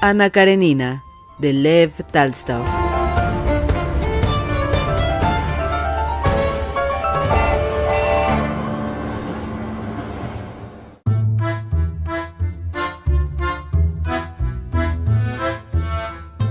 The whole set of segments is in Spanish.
Ana Karenina, de Lev Talstov.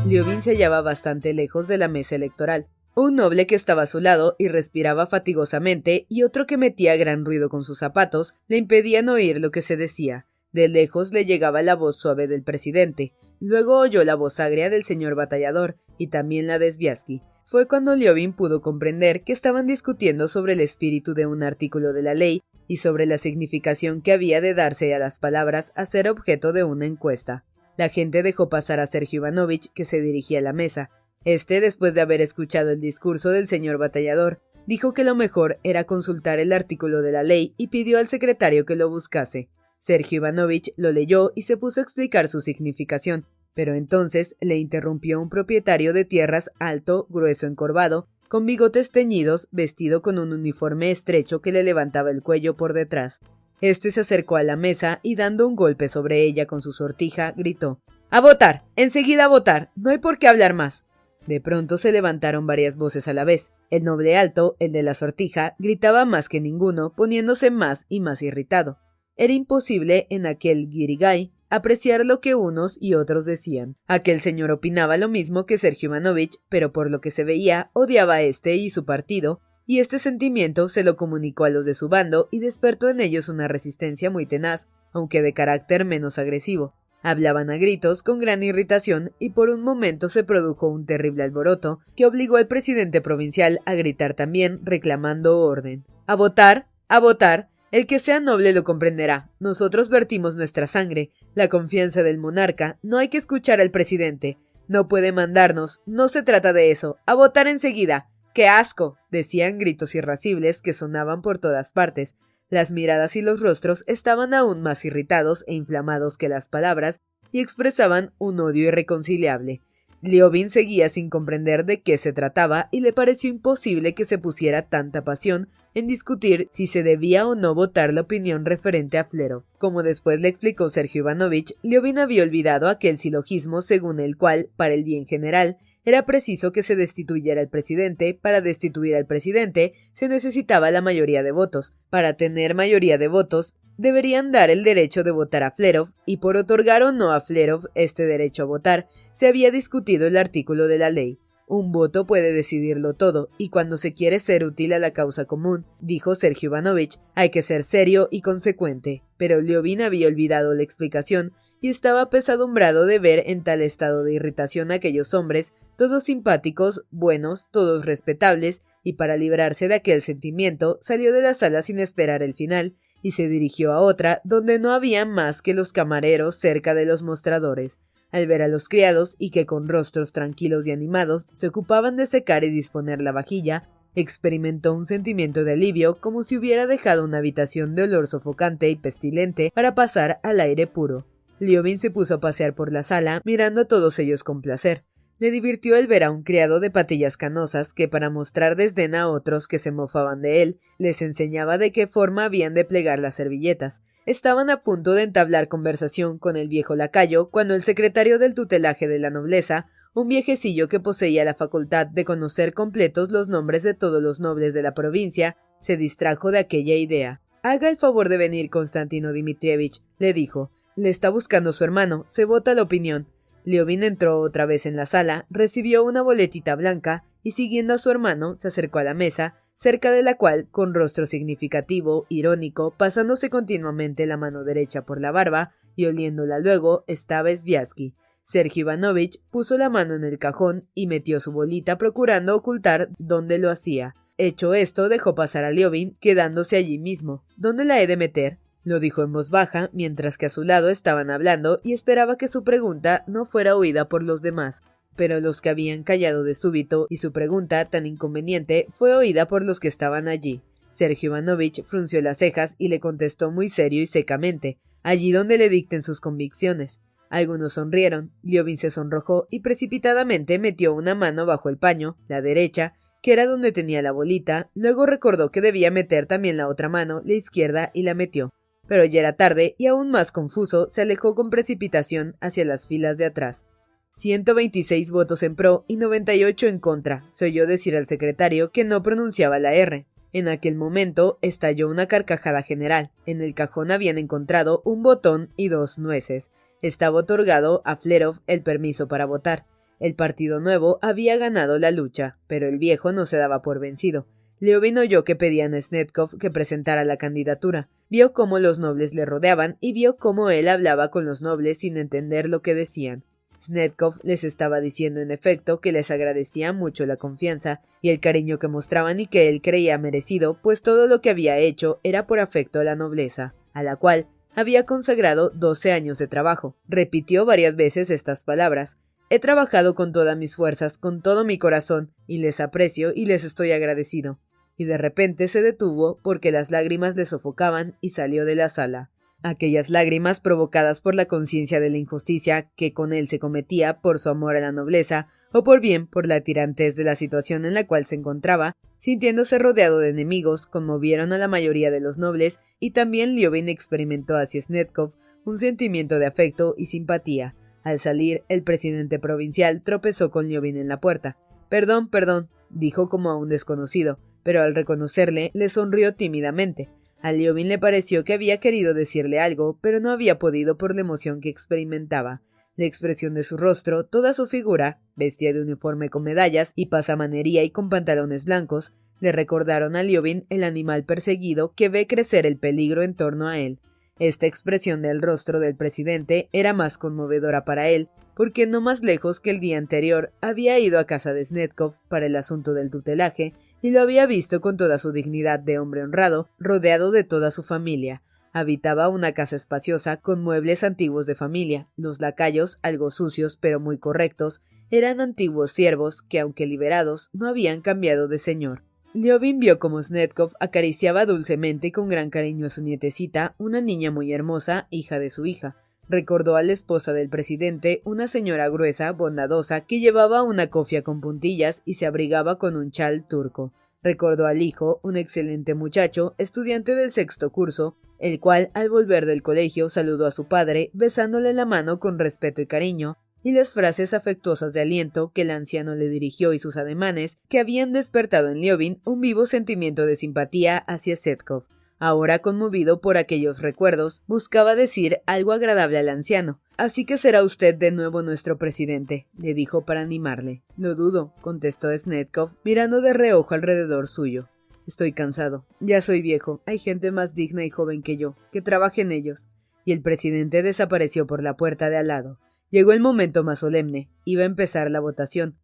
Liovin se hallaba bastante lejos de la mesa electoral. Un noble que estaba a su lado y respiraba fatigosamente y otro que metía gran ruido con sus zapatos le impedían oír lo que se decía. De lejos le llegaba la voz suave del presidente. Luego oyó la voz agria del señor batallador y también la de Sviasky. Fue cuando Liovin pudo comprender que estaban discutiendo sobre el espíritu de un artículo de la ley y sobre la significación que había de darse a las palabras a ser objeto de una encuesta. La gente dejó pasar a Sergio Ivanovich, que se dirigía a la mesa. Este, después de haber escuchado el discurso del señor batallador, dijo que lo mejor era consultar el artículo de la ley y pidió al secretario que lo buscase. Sergio Ivanovich lo leyó y se puso a explicar su significación, pero entonces le interrumpió un propietario de tierras alto, grueso, encorvado, con bigotes teñidos, vestido con un uniforme estrecho que le levantaba el cuello por detrás. Este se acercó a la mesa y dando un golpe sobre ella con su sortija, gritó A votar. enseguida a votar. No hay por qué hablar más. De pronto se levantaron varias voces a la vez. El noble alto, el de la sortija, gritaba más que ninguno, poniéndose más y más irritado. Era imposible en aquel guirigay apreciar lo que unos y otros decían. Aquel señor opinaba lo mismo que Sergio Ivanovich, pero por lo que se veía odiaba a este y su partido, y este sentimiento se lo comunicó a los de su bando y despertó en ellos una resistencia muy tenaz, aunque de carácter menos agresivo. Hablaban a gritos con gran irritación y por un momento se produjo un terrible alboroto que obligó al presidente provincial a gritar también reclamando orden. A votar, a votar, el que sea noble lo comprenderá. Nosotros vertimos nuestra sangre, la confianza del monarca. No hay que escuchar al presidente. No puede mandarnos. No se trata de eso. A votar enseguida. ¡Qué asco! decían gritos irascibles que sonaban por todas partes. Las miradas y los rostros estaban aún más irritados e inflamados que las palabras y expresaban un odio irreconciliable. Liobin seguía sin comprender de qué se trataba y le pareció imposible que se pusiera tanta pasión en discutir si se debía o no votar la opinión referente a Flero. Como después le explicó Sergio Ivanovich, Liobin había olvidado aquel silogismo según el cual, para el bien general, era preciso que se destituyera al presidente. Para destituir al presidente se necesitaba la mayoría de votos. Para tener mayoría de votos deberían dar el derecho de votar a Flerov, y por otorgar o no a Flerov este derecho a votar, se había discutido el artículo de la ley. Un voto puede decidirlo todo, y cuando se quiere ser útil a la causa común, dijo Sergio Ivanovich, hay que ser serio y consecuente. Pero Liovin había olvidado la explicación y estaba apesadumbrado de ver en tal estado de irritación a aquellos hombres, todos simpáticos, buenos, todos respetables, y para librarse de aquel sentimiento salió de la sala sin esperar el final, y se dirigió a otra donde no había más que los camareros cerca de los mostradores. Al ver a los criados y que con rostros tranquilos y animados se ocupaban de secar y disponer la vajilla, experimentó un sentimiento de alivio como si hubiera dejado una habitación de olor sofocante y pestilente para pasar al aire puro. Liovin se puso a pasear por la sala, mirando a todos ellos con placer. Le divirtió el ver a un criado de patillas canosas que, para mostrar desdén a otros que se mofaban de él, les enseñaba de qué forma habían de plegar las servilletas. Estaban a punto de entablar conversación con el viejo lacayo cuando el secretario del tutelaje de la nobleza, un viejecillo que poseía la facultad de conocer completos los nombres de todos los nobles de la provincia, se distrajo de aquella idea. Haga el favor de venir, Constantino Dmitrievich, le dijo. Le está buscando su hermano. Se vota la opinión. Leovin entró otra vez en la sala, recibió una boletita blanca y siguiendo a su hermano se acercó a la mesa, cerca de la cual, con rostro significativo, irónico, pasándose continuamente la mano derecha por la barba y oliéndola luego, estaba Sviasky. Sergio Ivanovich puso la mano en el cajón y metió su bolita procurando ocultar dónde lo hacía. Hecho esto, dejó pasar a Liobin, quedándose allí mismo. ¿Dónde la he de meter? lo dijo en voz baja, mientras que a su lado estaban hablando y esperaba que su pregunta no fuera oída por los demás. Pero los que habían callado de súbito y su pregunta tan inconveniente fue oída por los que estaban allí. Sergio Ivanovich frunció las cejas y le contestó muy serio y secamente, allí donde le dicten sus convicciones. Algunos sonrieron, Liobin se sonrojó y precipitadamente metió una mano bajo el paño, la derecha, que era donde tenía la bolita, luego recordó que debía meter también la otra mano, la izquierda, y la metió pero ya era tarde y aún más confuso se alejó con precipitación hacia las filas de atrás. 126 votos en pro y 98 en contra, se oyó decir al secretario que no pronunciaba la R. En aquel momento estalló una carcajada general. En el cajón habían encontrado un botón y dos nueces. Estaba otorgado a Flerov el permiso para votar. El Partido Nuevo había ganado la lucha, pero el viejo no se daba por vencido. Leovin oyó que pedían a Snetkov que presentara la candidatura. Vio cómo los nobles le rodeaban y vio cómo él hablaba con los nobles sin entender lo que decían. Snetkov les estaba diciendo en efecto que les agradecía mucho la confianza y el cariño que mostraban y que él creía merecido, pues todo lo que había hecho era por afecto a la nobleza, a la cual había consagrado doce años de trabajo. Repitió varias veces estas palabras. He trabajado con todas mis fuerzas, con todo mi corazón, y les aprecio y les estoy agradecido y de repente se detuvo porque las lágrimas le sofocaban y salió de la sala. Aquellas lágrimas provocadas por la conciencia de la injusticia que con él se cometía por su amor a la nobleza, o por bien por la tirantez de la situación en la cual se encontraba, sintiéndose rodeado de enemigos, conmovieron a la mayoría de los nobles, y también Liobin experimentó hacia Snetkov un sentimiento de afecto y simpatía. Al salir, el presidente provincial tropezó con Liobin en la puerta. Perdón, perdón, dijo como a un desconocido, pero al reconocerle le sonrió tímidamente. A Liobin le pareció que había querido decirle algo, pero no había podido por la emoción que experimentaba. La expresión de su rostro, toda su figura, vestida de uniforme con medallas y pasamanería y con pantalones blancos, le recordaron a Liobin el animal perseguido que ve crecer el peligro en torno a él. Esta expresión del rostro del presidente era más conmovedora para él, porque no más lejos que el día anterior había ido a casa de Snetkov para el asunto del tutelaje y lo había visto con toda su dignidad de hombre honrado, rodeado de toda su familia. Habitaba una casa espaciosa con muebles antiguos de familia. Los lacayos, algo sucios pero muy correctos, eran antiguos siervos que, aunque liberados, no habían cambiado de señor. Liobin vio como Snetkov acariciaba dulcemente y con gran cariño a su nietecita, una niña muy hermosa, hija de su hija. Recordó a la esposa del presidente, una señora gruesa, bondadosa, que llevaba una cofia con puntillas y se abrigaba con un chal turco. Recordó al hijo, un excelente muchacho, estudiante del sexto curso, el cual, al volver del colegio, saludó a su padre, besándole la mano con respeto y cariño, y las frases afectuosas de aliento que el anciano le dirigió y sus ademanes, que habían despertado en Liobin un vivo sentimiento de simpatía hacia Setkov. Ahora conmovido por aquellos recuerdos, buscaba decir algo agradable al anciano. Así que será usted de nuevo nuestro presidente, le dijo para animarle. No dudo, contestó Snetkov, mirando de reojo alrededor suyo. Estoy cansado. Ya soy viejo. Hay gente más digna y joven que yo. Que trabaje en ellos. Y el presidente desapareció por la puerta de al lado. Llegó el momento más solemne. Iba a empezar la votación.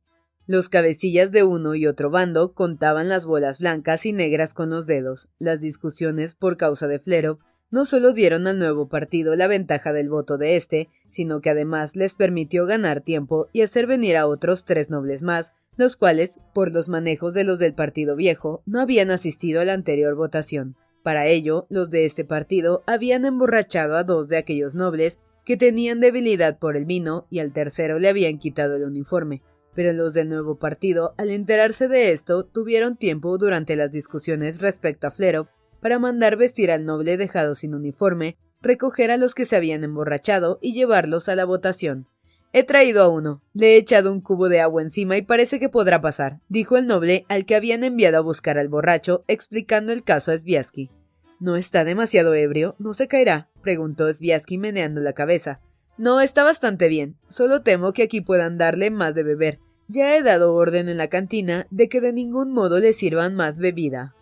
Los cabecillas de uno y otro bando contaban las bolas blancas y negras con los dedos. Las discusiones por causa de Flerov no solo dieron al nuevo partido la ventaja del voto de éste, sino que además les permitió ganar tiempo y hacer venir a otros tres nobles más, los cuales, por los manejos de los del partido viejo, no habían asistido a la anterior votación. Para ello, los de este partido habían emborrachado a dos de aquellos nobles que tenían debilidad por el vino y al tercero le habían quitado el uniforme pero los del nuevo partido, al enterarse de esto, tuvieron tiempo durante las discusiones respecto a Flerov para mandar vestir al noble dejado sin uniforme, recoger a los que se habían emborrachado y llevarlos a la votación. He traído a uno. Le he echado un cubo de agua encima y parece que podrá pasar, dijo el noble al que habían enviado a buscar al borracho, explicando el caso a Sviasky. ¿No está demasiado ebrio? ¿No se caerá? preguntó Sviasky meneando la cabeza. No, está bastante bien. Solo temo que aquí puedan darle más de beber. Ya he dado orden en la cantina de que de ningún modo le sirvan más bebida.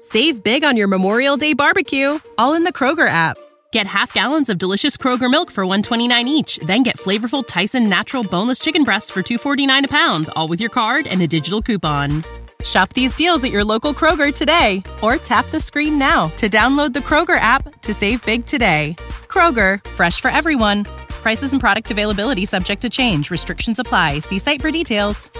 Save big on your Memorial Day barbecue, all in the Kroger app. Get half gallons of delicious Kroger milk for 129 each, then get flavorful Tyson natural boneless chicken breasts for 249 a pound, all with your card and a digital coupon. Shop these deals at your local Kroger today or tap the screen now to download the Kroger app to save big today. Kroger, fresh for everyone. Prices and product availability subject to change. Restrictions apply. See site for details.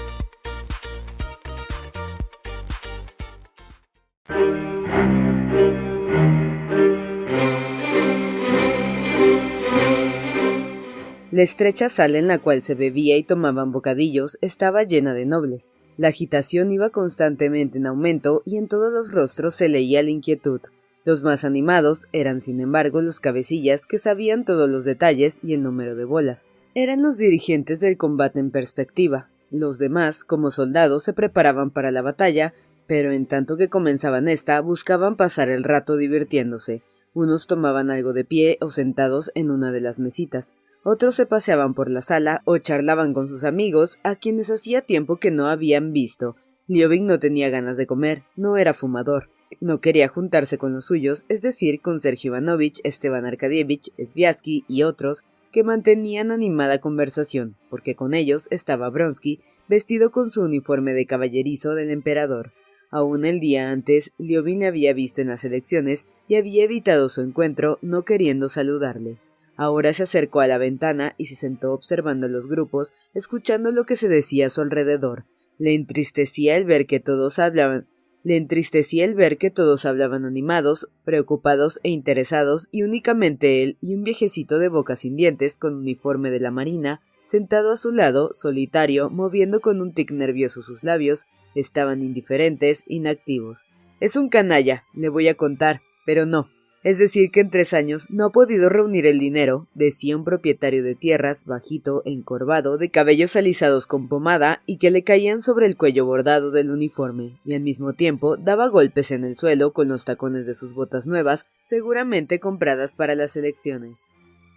La estrecha sala en la cual se bebía y tomaban bocadillos estaba llena de nobles. La agitación iba constantemente en aumento y en todos los rostros se leía la inquietud. Los más animados eran, sin embargo, los cabecillas que sabían todos los detalles y el número de bolas. Eran los dirigentes del combate en perspectiva. Los demás, como soldados, se preparaban para la batalla, pero en tanto que comenzaban esta, buscaban pasar el rato divirtiéndose. Unos tomaban algo de pie o sentados en una de las mesitas, otros se paseaban por la sala o charlaban con sus amigos, a quienes hacía tiempo que no habían visto. Liobin no tenía ganas de comer, no era fumador, no quería juntarse con los suyos, es decir, con Sergio Ivanovich, Esteban Arkadievich, Sviasky y otros, que mantenían animada conversación, porque con ellos estaba Bronsky, vestido con su uniforme de caballerizo del emperador. Aún el día antes, Liobin le había visto en las elecciones y había evitado su encuentro, no queriendo saludarle. Ahora se acercó a la ventana y se sentó observando los grupos, escuchando lo que se decía a su alrededor. Le entristecía el ver que todos hablaban le entristecía el ver que todos hablaban animados, preocupados e interesados, y únicamente él y un viejecito de boca sin dientes, con uniforme de la marina, sentado a su lado, solitario, moviendo con un tic nervioso sus labios, estaban indiferentes, inactivos. Es un canalla, le voy a contar, pero no, es decir, que en tres años no ha podido reunir el dinero, decía un propietario de tierras, bajito, encorvado, de cabellos alisados con pomada y que le caían sobre el cuello bordado del uniforme, y al mismo tiempo daba golpes en el suelo con los tacones de sus botas nuevas, seguramente compradas para las elecciones.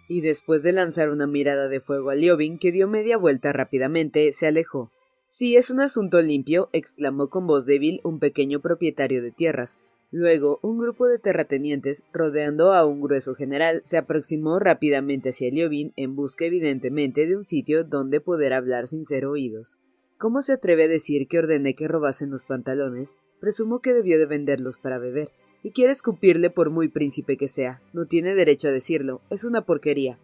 Y después de lanzar una mirada de fuego a Liobin, que dio media vuelta rápidamente, se alejó. Si es un asunto limpio, exclamó con voz débil un pequeño propietario de tierras, Luego, un grupo de terratenientes, rodeando a un grueso general, se aproximó rápidamente hacia Liobin en busca evidentemente de un sitio donde poder hablar sin ser oídos. ¿Cómo se atreve a decir que ordené que robasen los pantalones? Presumo que debió de venderlos para beber. Y quiere escupirle por muy príncipe que sea. No tiene derecho a decirlo. Es una porquería.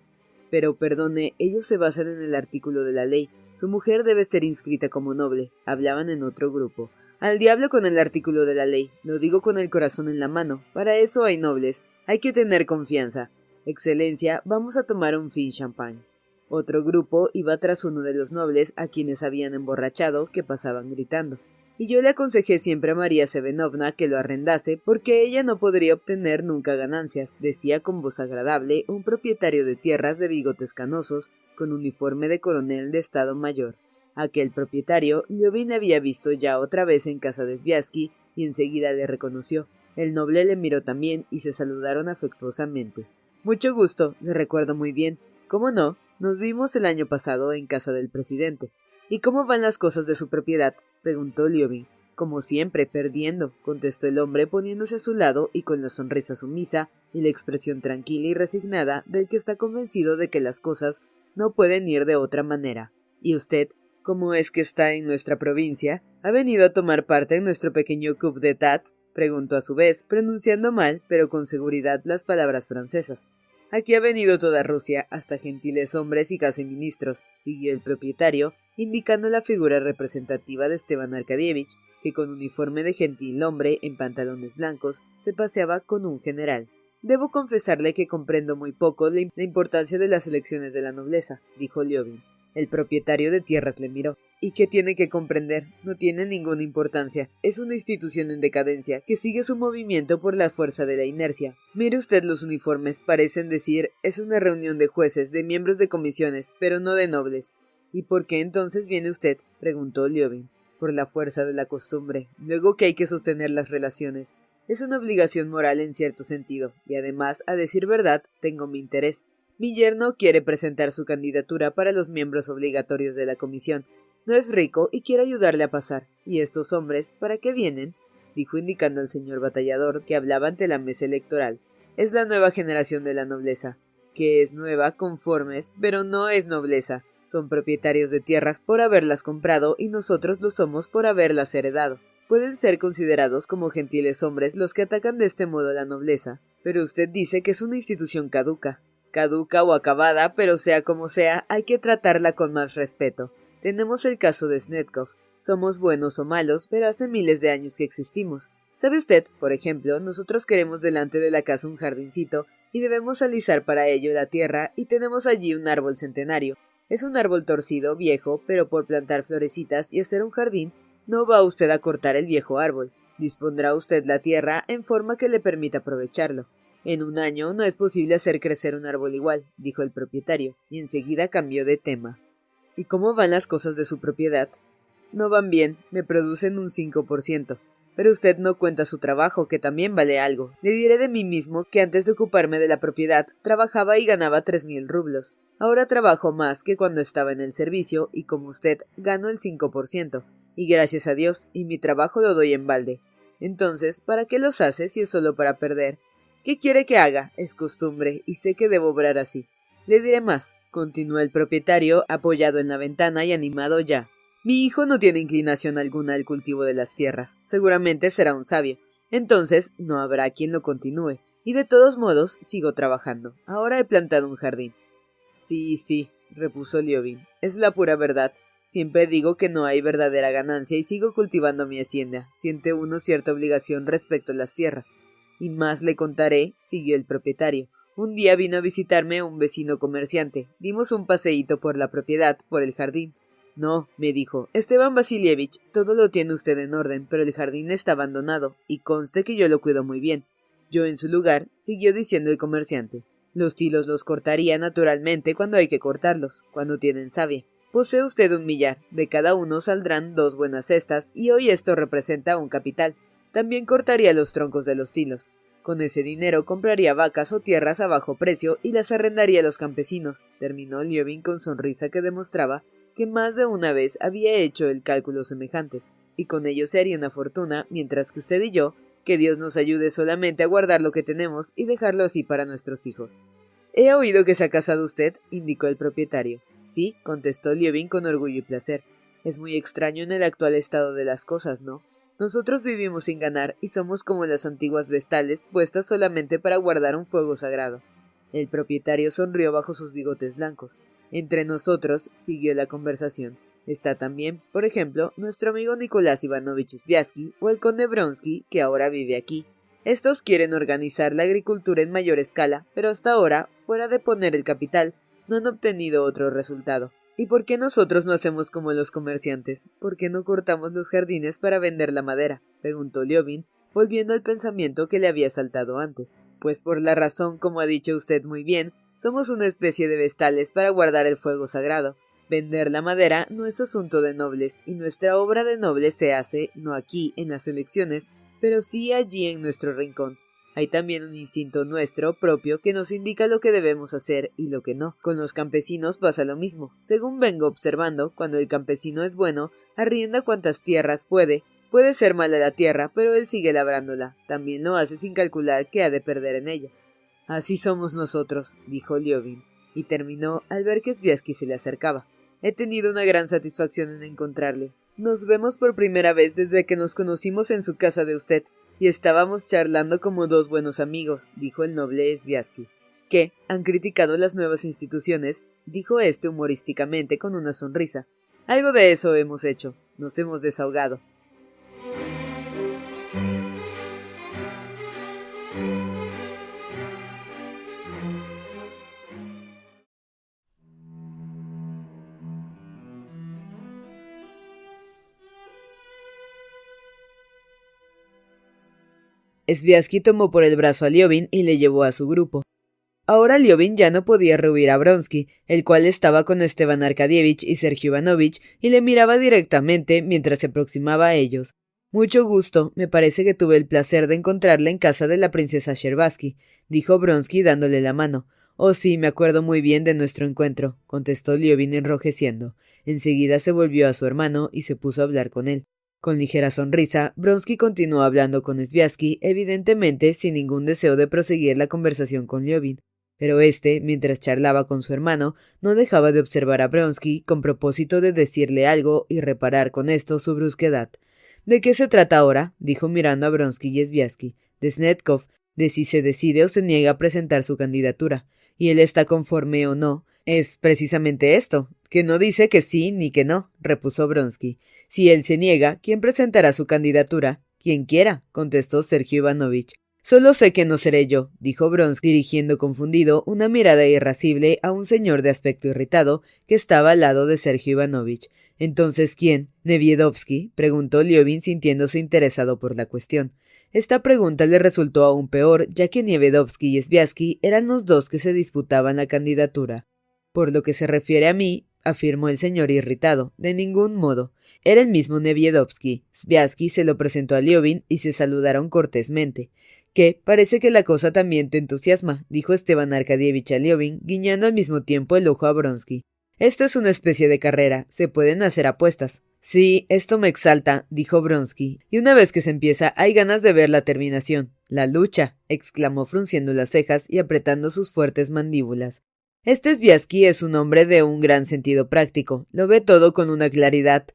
Pero perdone, ellos se basan en el artículo de la ley. Su mujer debe ser inscrita como noble. Hablaban en otro grupo. Al diablo con el artículo de la ley, lo digo con el corazón en la mano. Para eso hay nobles, hay que tener confianza. Excelencia, vamos a tomar un fin champán. Otro grupo iba tras uno de los nobles a quienes habían emborrachado, que pasaban gritando. Y yo le aconsejé siempre a María Sevenovna que lo arrendase, porque ella no podría obtener nunca ganancias, decía con voz agradable un propietario de tierras de bigotes canosos, con uniforme de coronel de Estado Mayor. Aquel propietario Liobin había visto ya otra vez en casa de Sviasky y enseguida le reconoció. El noble le miró también y se saludaron afectuosamente. Mucho gusto, le recuerdo muy bien. ¿Cómo no? Nos vimos el año pasado en casa del presidente. ¿Y cómo van las cosas de su propiedad? preguntó Liobin. Como siempre, perdiendo, contestó el hombre poniéndose a su lado y con la sonrisa sumisa y la expresión tranquila y resignada del que está convencido de que las cosas no pueden ir de otra manera. ¿Y usted? ¿Cómo es que está en nuestra provincia? ¿Ha venido a tomar parte en nuestro pequeño coup d'etat? preguntó a su vez, pronunciando mal, pero con seguridad las palabras francesas. Aquí ha venido toda Rusia, hasta gentiles hombres y casi ministros, siguió el propietario, indicando la figura representativa de Esteban Arkadievich, que con uniforme de gentil hombre en pantalones blancos se paseaba con un general. Debo confesarle que comprendo muy poco la importancia de las elecciones de la nobleza, dijo Liobin. El propietario de tierras le miró. ¿Y qué tiene que comprender? No tiene ninguna importancia. Es una institución en decadencia, que sigue su movimiento por la fuerza de la inercia. Mire usted los uniformes, parecen decir, es una reunión de jueces, de miembros de comisiones, pero no de nobles. ¿Y por qué entonces viene usted? preguntó Liobin. Por la fuerza de la costumbre. Luego que hay que sostener las relaciones. Es una obligación moral en cierto sentido, y además, a decir verdad, tengo mi interés. Mi yerno quiere presentar su candidatura para los miembros obligatorios de la comisión. No es rico y quiere ayudarle a pasar. ¿Y estos hombres, para qué vienen? dijo indicando al señor batallador que hablaba ante la mesa electoral. Es la nueva generación de la nobleza, que es nueva, conformes, pero no es nobleza. Son propietarios de tierras por haberlas comprado y nosotros lo somos por haberlas heredado. Pueden ser considerados como gentiles hombres los que atacan de este modo la nobleza, pero usted dice que es una institución caduca. Caduca o acabada, pero sea como sea, hay que tratarla con más respeto. Tenemos el caso de Snetkov. Somos buenos o malos, pero hace miles de años que existimos. ¿Sabe usted, por ejemplo, nosotros queremos delante de la casa un jardincito y debemos alisar para ello la tierra y tenemos allí un árbol centenario. Es un árbol torcido, viejo, pero por plantar florecitas y hacer un jardín, no va usted a cortar el viejo árbol. Dispondrá usted la tierra en forma que le permita aprovecharlo. En un año no es posible hacer crecer un árbol igual, dijo el propietario, y enseguida cambió de tema. ¿Y cómo van las cosas de su propiedad? No van bien, me producen un cinco por ciento. Pero usted no cuenta su trabajo, que también vale algo. Le diré de mí mismo que antes de ocuparme de la propiedad trabajaba y ganaba tres mil rublos. Ahora trabajo más que cuando estaba en el servicio y como usted gano el 5%, y gracias a Dios, y mi trabajo lo doy en balde. Entonces, ¿para qué los hace si es solo para perder? ¿Qué quiere que haga? Es costumbre, y sé que debo obrar así. Le diré más, continuó el propietario, apoyado en la ventana y animado ya. Mi hijo no tiene inclinación alguna al cultivo de las tierras. Seguramente será un sabio. Entonces no habrá quien lo continúe. Y de todos modos sigo trabajando. Ahora he plantado un jardín. Sí, sí, repuso Liovin. Es la pura verdad. Siempre digo que no hay verdadera ganancia y sigo cultivando mi hacienda. Siente uno cierta obligación respecto a las tierras. Y más le contaré, siguió el propietario. Un día vino a visitarme un vecino comerciante. Dimos un paseíto por la propiedad, por el jardín. No, me dijo, Esteban Vasilievich, todo lo tiene usted en orden, pero el jardín está abandonado, y conste que yo lo cuido muy bien. Yo en su lugar, siguió diciendo el comerciante. Los tilos los cortaría naturalmente cuando hay que cortarlos, cuando tienen savia. Posee usted un millar, de cada uno saldrán dos buenas cestas, y hoy esto representa un capital. También cortaría los troncos de los tilos. Con ese dinero compraría vacas o tierras a bajo precio y las arrendaría a los campesinos, terminó Liovin con sonrisa que demostraba que más de una vez había hecho el cálculo semejantes, y con ello se haría una fortuna, mientras que usted y yo que Dios nos ayude solamente a guardar lo que tenemos y dejarlo así para nuestros hijos. He oído que se ha casado usted, indicó el propietario. Sí, contestó Liovin con orgullo y placer. Es muy extraño en el actual estado de las cosas, ¿no? Nosotros vivimos sin ganar y somos como las antiguas vestales puestas solamente para guardar un fuego sagrado. El propietario sonrió bajo sus bigotes blancos. Entre nosotros siguió la conversación. Está también, por ejemplo, nuestro amigo Nicolás Ivanovich Sviasky o el conde Bronsky, que ahora vive aquí. Estos quieren organizar la agricultura en mayor escala, pero hasta ahora, fuera de poner el capital, no han obtenido otro resultado. ¿Y por qué nosotros no hacemos como los comerciantes? ¿Por qué no cortamos los jardines para vender la madera? preguntó Liovin, volviendo al pensamiento que le había saltado antes. Pues por la razón, como ha dicho usted muy bien, somos una especie de vestales para guardar el fuego sagrado. Vender la madera no es asunto de nobles, y nuestra obra de nobles se hace, no aquí, en las elecciones, pero sí allí en nuestro rincón. Hay también un instinto nuestro propio que nos indica lo que debemos hacer y lo que no. Con los campesinos pasa lo mismo. Según vengo observando, cuando el campesino es bueno, arrienda cuantas tierras puede. Puede ser mala la tierra, pero él sigue labrándola. También lo hace sin calcular que ha de perder en ella. Así somos nosotros, dijo Liovin, y terminó al ver que Sviasky se le acercaba. He tenido una gran satisfacción en encontrarle. Nos vemos por primera vez desde que nos conocimos en su casa de usted, y estábamos charlando como dos buenos amigos, dijo el noble Sviasky. ¿Qué? ¿Han criticado las nuevas instituciones? dijo este humorísticamente con una sonrisa. Algo de eso hemos hecho. Nos hemos desahogado. Sviasky tomó por el brazo a Liovin y le llevó a su grupo. Ahora Liovin ya no podía rehuir a Bronsky, el cual estaba con Esteban Arkadievich y Sergio Ivanovich y le miraba directamente mientras se aproximaba a ellos. Mucho gusto. Me parece que tuve el placer de encontrarla en casa de la princesa Sherbaski, dijo Bronsky dándole la mano. Oh, sí, me acuerdo muy bien de nuestro encuentro, contestó Liovin enrojeciendo. Enseguida se volvió a su hermano y se puso a hablar con él. Con ligera sonrisa, Bronsky continuó hablando con Sviasky, evidentemente sin ningún deseo de proseguir la conversación con Liovin. Pero éste, mientras charlaba con su hermano, no dejaba de observar a Bronsky con propósito de decirle algo y reparar con esto su brusquedad. ¿De qué se trata ahora? dijo mirando a Bronsky y Sviasky. De Snetkov, de si se decide o se niega a presentar su candidatura. Y él está conforme o no. Es precisamente esto, que no dice que sí ni que no, repuso Bronsky. Si él se niega, ¿quién presentará su candidatura? Quien quiera, contestó Sergio Ivanovich. Solo sé que no seré yo, dijo Bronsky, dirigiendo confundido una mirada irascible a un señor de aspecto irritado que estaba al lado de Sergio Ivanovich. Entonces, ¿quién? ¿Neviedovsky? preguntó Liovin sintiéndose interesado por la cuestión. Esta pregunta le resultó aún peor, ya que Nievedovsky y Sviasky eran los dos que se disputaban la candidatura. Por lo que se refiere a mí, afirmó el señor irritado, de ningún modo. Era el mismo Neviedovsky. Sviasky se lo presentó a Liovin y se saludaron cortésmente. Que parece que la cosa también te entusiasma, dijo Esteban Arkadievich a Liovin, guiñando al mismo tiempo el ojo a Bronsky. Esto es una especie de carrera, se pueden hacer apuestas. Sí, esto me exalta, dijo Bronsky, y una vez que se empieza hay ganas de ver la terminación. La lucha, exclamó frunciendo las cejas y apretando sus fuertes mandíbulas. Este Sviasky es un hombre de un gran sentido práctico, lo ve todo con una claridad.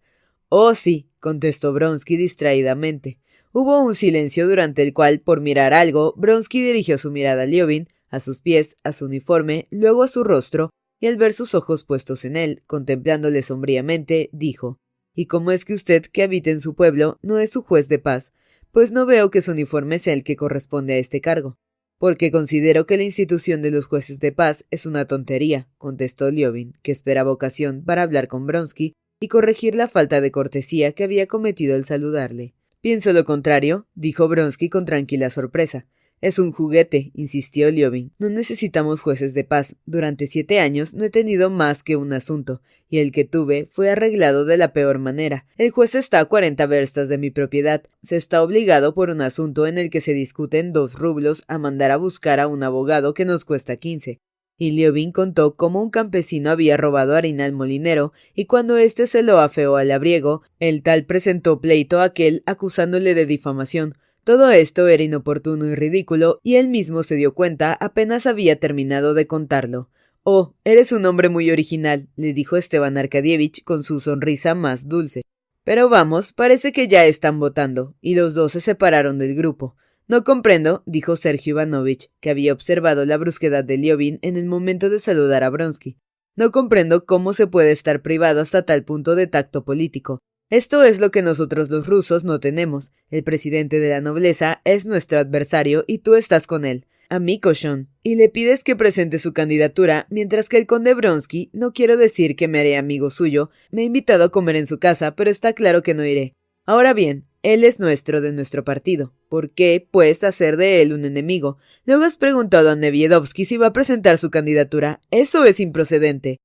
Oh, sí, contestó Bronsky distraídamente. Hubo un silencio durante el cual, por mirar algo, Bronsky dirigió su mirada a Liobin, a sus pies, a su uniforme, luego a su rostro, y al ver sus ojos puestos en él, contemplándole sombríamente, dijo ¿Y cómo es que usted, que habita en su pueblo, no es su juez de paz? Pues no veo que su uniforme sea el que corresponde a este cargo. Porque considero que la institución de los jueces de paz es una tontería, contestó Liobin, que esperaba ocasión para hablar con Bronsky y corregir la falta de cortesía que había cometido al saludarle. Pienso lo contrario, dijo Bronsky con tranquila sorpresa. Es un juguete, insistió Liobin. No necesitamos jueces de paz. Durante siete años no he tenido más que un asunto, y el que tuve fue arreglado de la peor manera. El juez está a cuarenta verstas de mi propiedad. Se está obligado por un asunto en el que se discuten dos rublos a mandar a buscar a un abogado que nos cuesta quince. Y Liobin contó cómo un campesino había robado harina al molinero, y cuando éste se lo afeó al labriego, el tal presentó pleito a aquel acusándole de difamación, todo esto era inoportuno y ridículo, y él mismo se dio cuenta apenas había terminado de contarlo. Oh, eres un hombre muy original, le dijo Esteban Arkadievich con su sonrisa más dulce. Pero vamos, parece que ya están votando, y los dos se separaron del grupo. No comprendo, dijo Sergio Ivanovich, que había observado la brusquedad de Liovin en el momento de saludar a Bronsky. No comprendo cómo se puede estar privado hasta tal punto de tacto político. Esto es lo que nosotros los rusos no tenemos. El presidente de la nobleza es nuestro adversario y tú estás con él. A mí, cochón. Y le pides que presente su candidatura, mientras que el conde Bronsky, no quiero decir que me haré amigo suyo, me ha invitado a comer en su casa, pero está claro que no iré. Ahora bien, él es nuestro de nuestro partido. ¿Por qué, pues, hacer de él un enemigo? Luego has preguntado a Neviedovsky si va a presentar su candidatura. Eso es improcedente.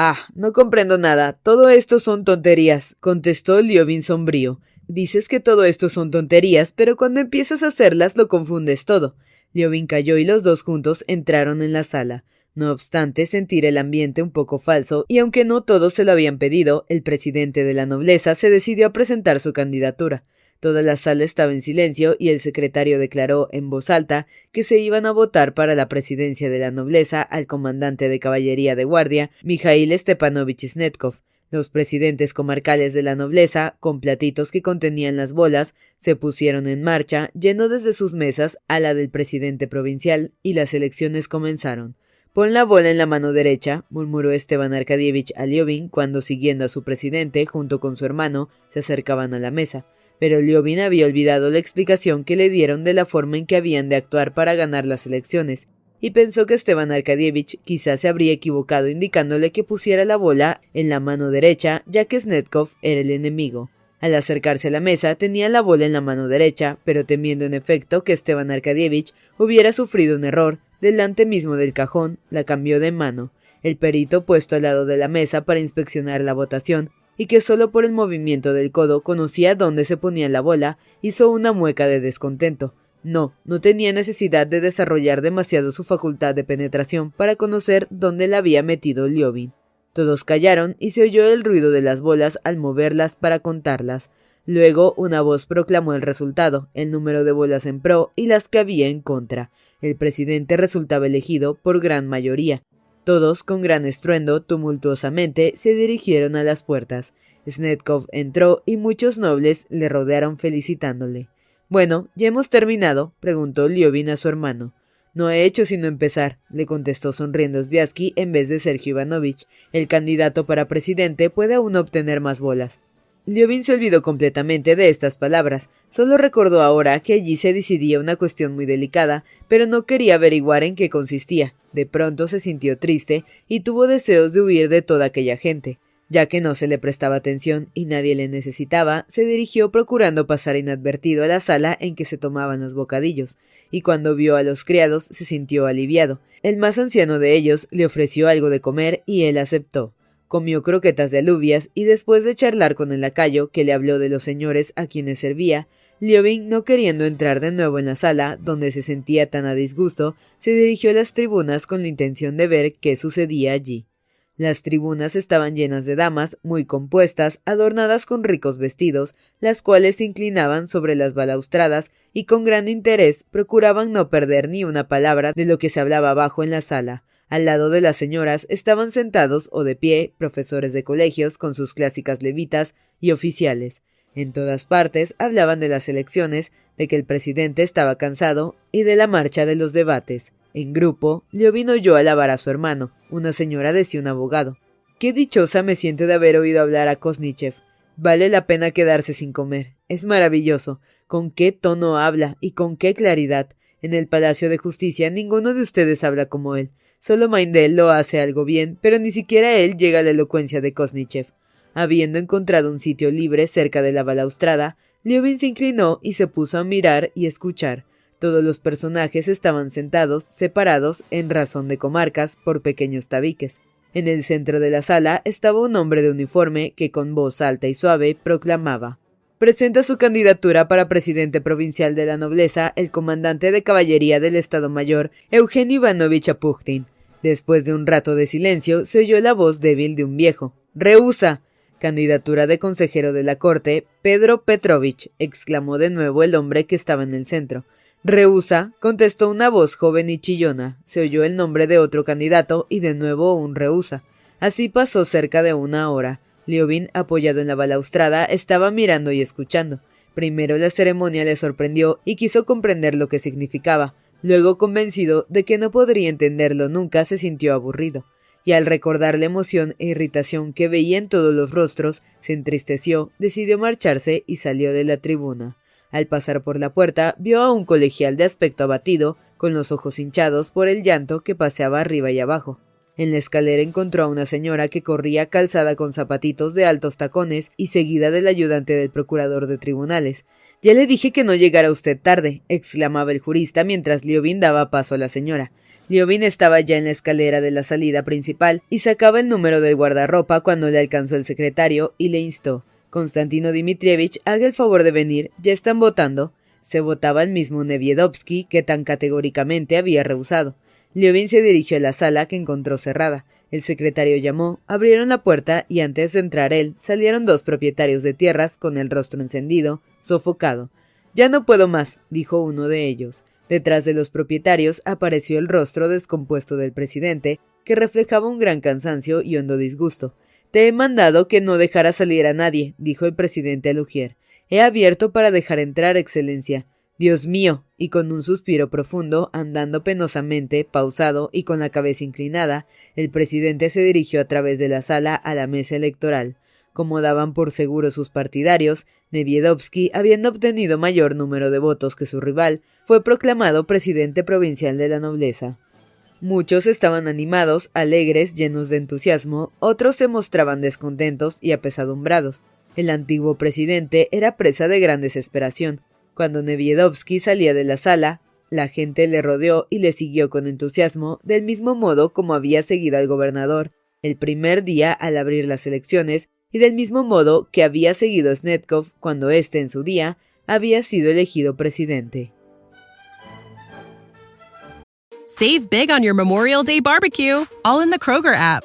Ah, no comprendo nada. Todo esto son tonterías, contestó Liovin sombrío. Dices que todo esto son tonterías, pero cuando empiezas a hacerlas lo confundes todo. Liovin cayó y los dos juntos entraron en la sala. No obstante sentir el ambiente un poco falso, y aunque no todos se lo habían pedido, el presidente de la nobleza se decidió a presentar su candidatura. Toda la sala estaba en silencio y el secretario declaró en voz alta que se iban a votar para la presidencia de la nobleza al comandante de caballería de guardia, Mijail Stepanovich Snetkov. Los presidentes comarcales de la nobleza, con platitos que contenían las bolas, se pusieron en marcha, yendo desde sus mesas a la del presidente provincial, y las elecciones comenzaron. Pon la bola en la mano derecha, murmuró Esteban Arkadievich a Liovin cuando, siguiendo a su presidente, junto con su hermano, se acercaban a la mesa pero Liobin había olvidado la explicación que le dieron de la forma en que habían de actuar para ganar las elecciones, y pensó que Esteban Arkadievich quizás se habría equivocado indicándole que pusiera la bola en la mano derecha, ya que Snetkov era el enemigo. Al acercarse a la mesa tenía la bola en la mano derecha, pero temiendo en efecto que Esteban Arkadievich hubiera sufrido un error, delante mismo del cajón, la cambió de mano. El perito, puesto al lado de la mesa para inspeccionar la votación, y que solo por el movimiento del codo conocía dónde se ponía la bola, hizo una mueca de descontento. No, no tenía necesidad de desarrollar demasiado su facultad de penetración para conocer dónde la había metido Liobin. Todos callaron y se oyó el ruido de las bolas al moverlas para contarlas. Luego una voz proclamó el resultado, el número de bolas en pro y las que había en contra. El presidente resultaba elegido por gran mayoría. Todos, con gran estruendo, tumultuosamente, se dirigieron a las puertas. Snetkov entró y muchos nobles le rodearon felicitándole. Bueno, ya hemos terminado, preguntó Liovin a su hermano. No he hecho sino empezar, le contestó sonriendo Sviasky en vez de Sergio Ivanovich. El candidato para presidente puede aún obtener más bolas. Liovin se olvidó completamente de estas palabras. Solo recordó ahora que allí se decidía una cuestión muy delicada, pero no quería averiguar en qué consistía. De pronto se sintió triste y tuvo deseos de huir de toda aquella gente. Ya que no se le prestaba atención y nadie le necesitaba, se dirigió procurando pasar inadvertido a la sala en que se tomaban los bocadillos, y cuando vio a los criados se sintió aliviado. El más anciano de ellos le ofreció algo de comer y él aceptó comió croquetas de alubias y después de charlar con el lacayo que le habló de los señores a quienes servía, Liobin, no queriendo entrar de nuevo en la sala, donde se sentía tan a disgusto, se dirigió a las tribunas con la intención de ver qué sucedía allí. Las tribunas estaban llenas de damas, muy compuestas, adornadas con ricos vestidos, las cuales se inclinaban sobre las balaustradas y con gran interés procuraban no perder ni una palabra de lo que se hablaba abajo en la sala, al lado de las señoras estaban sentados o de pie profesores de colegios con sus clásicas levitas y oficiales. En todas partes hablaban de las elecciones, de que el presidente estaba cansado y de la marcha de los debates. En grupo, Liovin oyó alabar a su hermano. Una señora decía un abogado. Qué dichosa me siento de haber oído hablar a Kosnichev. Vale la pena quedarse sin comer. Es maravilloso. Con qué tono habla y con qué claridad. En el Palacio de Justicia ninguno de ustedes habla como él. Solo Maindel lo hace algo bien, pero ni siquiera él llega a la elocuencia de Kosnichev. Habiendo encontrado un sitio libre cerca de la balaustrada, Liobin se inclinó y se puso a mirar y escuchar. Todos los personajes estaban sentados, separados, en razón de comarcas, por pequeños tabiques. En el centro de la sala estaba un hombre de uniforme que con voz alta y suave proclamaba presenta su candidatura para presidente provincial de la nobleza el comandante de caballería del Estado Mayor, Eugenio Ivanovich Apuchtin. Después de un rato de silencio, se oyó la voz débil de un viejo. ¡Rehúsa! Candidatura de consejero de la corte, Pedro Petrovich, exclamó de nuevo el hombre que estaba en el centro. Rehúsa, contestó una voz joven y chillona. Se oyó el nombre de otro candidato y de nuevo un rehúsa. Así pasó cerca de una hora. Liobin, apoyado en la balaustrada, estaba mirando y escuchando. Primero la ceremonia le sorprendió y quiso comprender lo que significaba. Luego, convencido de que no podría entenderlo nunca, se sintió aburrido. Y al recordar la emoción e irritación que veía en todos los rostros, se entristeció, decidió marcharse y salió de la tribuna. Al pasar por la puerta, vio a un colegial de aspecto abatido, con los ojos hinchados por el llanto que paseaba arriba y abajo. En la escalera encontró a una señora que corría calzada con zapatitos de altos tacones y seguida del ayudante del procurador de tribunales. Ya le dije que no llegara usted tarde, exclamaba el jurista mientras Liobin daba paso a la señora. Liobin estaba ya en la escalera de la salida principal y sacaba el número del guardarropa cuando le alcanzó el secretario y le instó. Constantino Dmitrievich, haga el favor de venir, ya están votando. Se votaba el mismo Neviedovsky que tan categóricamente había rehusado. Liovin se dirigió a la sala que encontró cerrada. El secretario llamó, abrieron la puerta y antes de entrar él salieron dos propietarios de tierras con el rostro encendido, sofocado. Ya no puedo más, dijo uno de ellos. Detrás de los propietarios apareció el rostro descompuesto del presidente, que reflejaba un gran cansancio y hondo disgusto. Te he mandado que no dejara salir a nadie, dijo el presidente a Lugier. He abierto para dejar entrar, Excelencia. Dios mío. y con un suspiro profundo, andando penosamente, pausado y con la cabeza inclinada, el presidente se dirigió a través de la sala a la mesa electoral. Como daban por seguro sus partidarios, Neviedovsky, habiendo obtenido mayor número de votos que su rival, fue proclamado presidente provincial de la nobleza. Muchos estaban animados, alegres, llenos de entusiasmo, otros se mostraban descontentos y apesadumbrados. El antiguo presidente era presa de gran desesperación, cuando Neviedovsky salía de la sala, la gente le rodeó y le siguió con entusiasmo, del mismo modo como había seguido al gobernador el primer día al abrir las elecciones y del mismo modo que había seguido Snetkov cuando éste en su día había sido elegido presidente. Save big on your Memorial Day barbecue, all in the Kroger app.